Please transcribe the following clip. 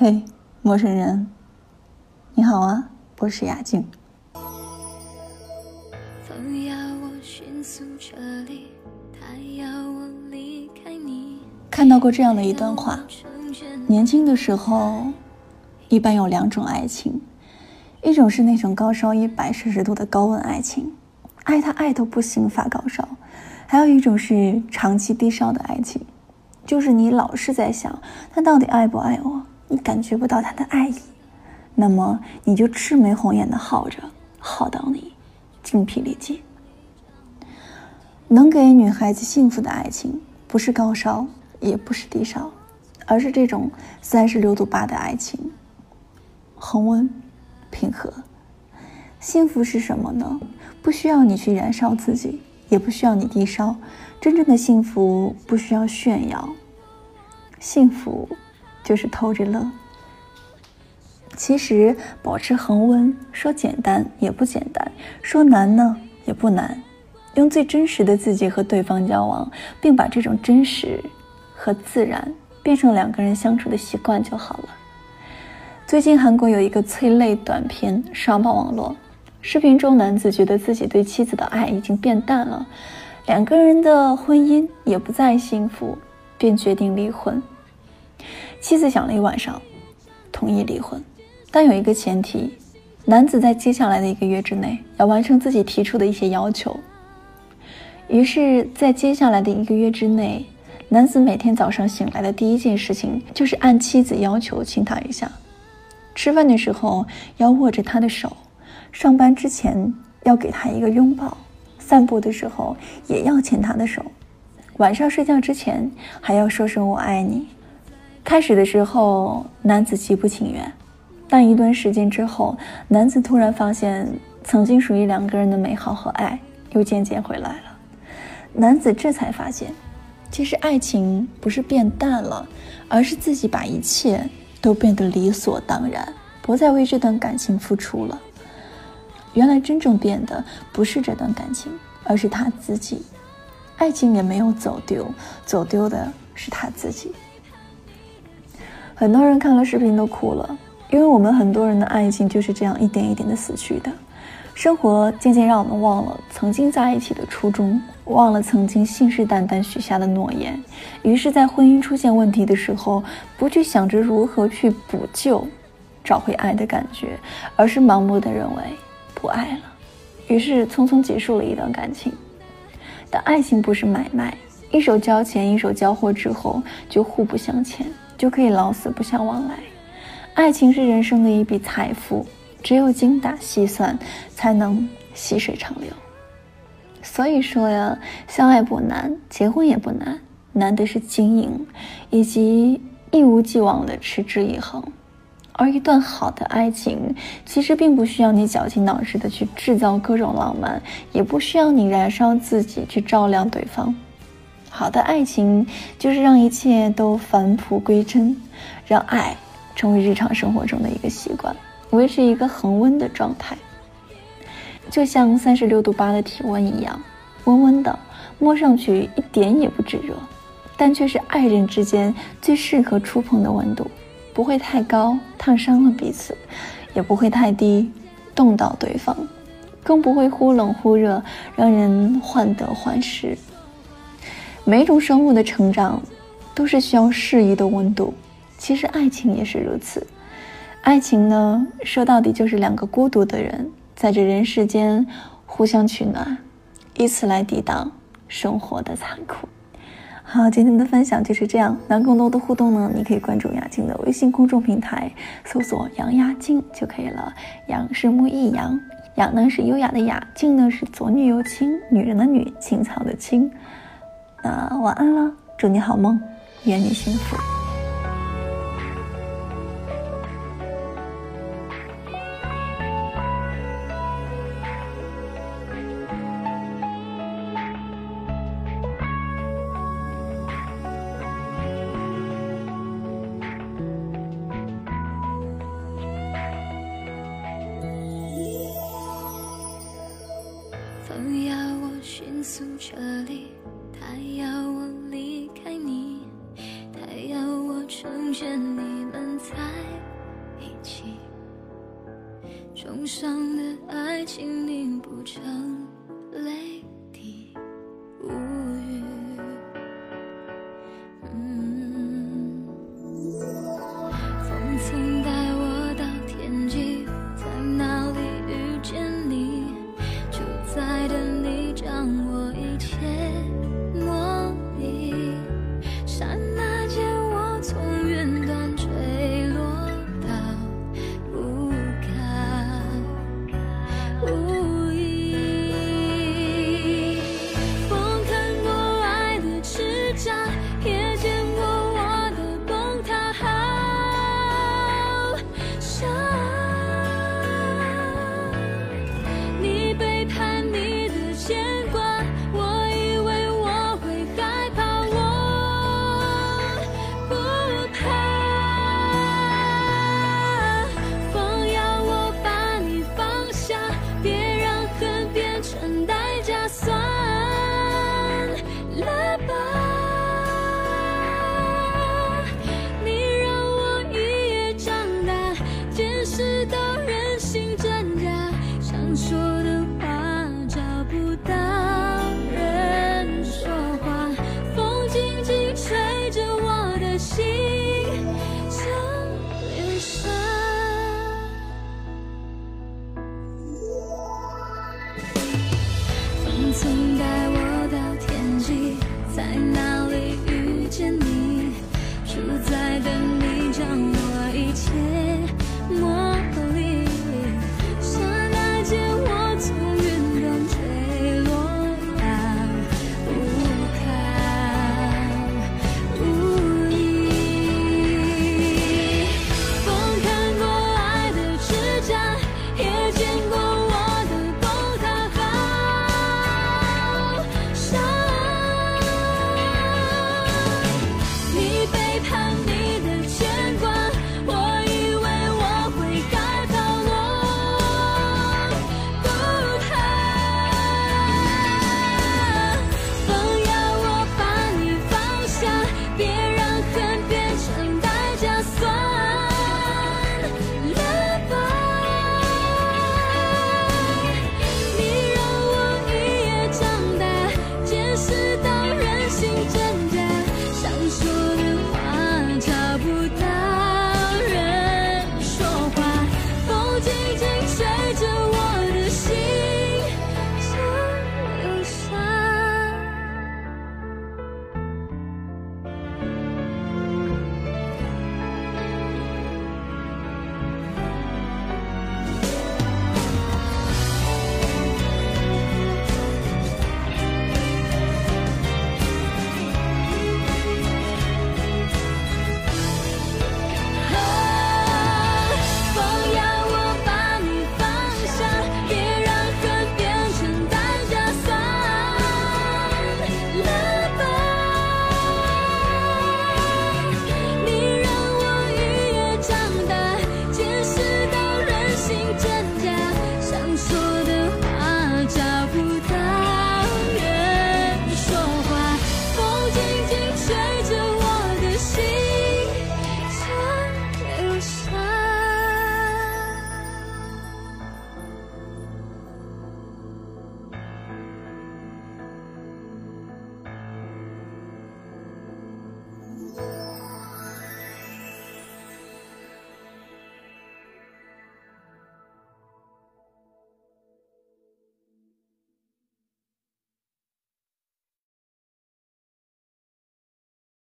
嘿，陌生人，你好啊，我是雅静。风要我迅速撤离，它要我离开你。看到过这样的一段话：年轻的时候，一般有两种爱情，一种是那种高烧一百摄氏度的高温爱情，爱他爱到不行发高烧；还有一种是长期低烧的爱情，就是你老是在想他到底爱不爱我。你感觉不到他的爱意，那么你就魑魅红眼的耗着，耗到你精疲力尽。能给女孩子幸福的爱情，不是高烧，也不是低烧，而是这种三十六度八的爱情，恒温、平和。幸福是什么呢？不需要你去燃烧自己，也不需要你低烧。真正的幸福不需要炫耀，幸福。就是偷着乐。其实保持恒温，说简单也不简单，说难呢也不难。用最真实的自己和对方交往，并把这种真实和自然变成两个人相处的习惯就好了。最近韩国有一个催泪短片刷爆网络，视频中男子觉得自己对妻子的爱已经变淡了，两个人的婚姻也不再幸福，便决定离婚。妻子想了一晚上，同意离婚，但有一个前提：男子在接下来的一个月之内要完成自己提出的一些要求。于是，在接下来的一个月之内，男子每天早上醒来的第一件事情就是按妻子要求亲她一下，吃饭的时候要握着她的手，上班之前要给她一个拥抱，散步的时候也要牵她的手，晚上睡觉之前还要说声“我爱你”。开始的时候，男子极不情愿，但一段时间之后，男子突然发现，曾经属于两个人的美好和爱又渐渐回来了。男子这才发现，其实爱情不是变淡了，而是自己把一切都变得理所当然，不再为这段感情付出了。原来真正变的不是这段感情，而是他自己。爱情也没有走丢，走丢的是他自己。很多人看了视频都哭了，因为我们很多人的爱情就是这样一点一点的死去的。生活渐渐让我们忘了曾经在一起的初衷，忘了曾经信誓旦旦许下的诺言。于是，在婚姻出现问题的时候，不去想着如何去补救，找回爱的感觉，而是盲目的认为不爱了，于是匆匆结束了一段感情。但爱情不是买卖，一手交钱，一手交货之后就互不相欠。就可以老死不相往来。爱情是人生的一笔财富，只有精打细算，才能细水长流。所以说呀，相爱不难，结婚也不难，难的是经营，以及一无既往的持之以恒。而一段好的爱情，其实并不需要你绞尽脑汁的去制造各种浪漫，也不需要你燃烧自己去照亮对方。好的爱情就是让一切都返璞归真，让爱成为日常生活中的一个习惯，维持一个恒温的状态，就像三十六度八的体温一样，温温的，摸上去一点也不炙热，但却是爱人之间最适合触碰的温度，不会太高烫伤了彼此，也不会太低冻到对方，更不会忽冷忽热，让人患得患失。每一种生物的成长，都是需要适宜的温度。其实爱情也是如此。爱情呢，说到底就是两个孤独的人在这人世间互相取暖，以此来抵挡生活的残酷。好，今天的分享就是这样。那更多的互动呢，你可以关注雅静的微信公众平台，搜索“杨雅静”就可以了。杨是木易杨，雅呢是优雅的雅，静呢是左女右青，女人的女，青草的青。那晚安了，祝你好梦，愿你幸福。风要我迅速撤离。他要我离开你，他要我成全你们在一起，重伤的爱情凝不成泪。风曾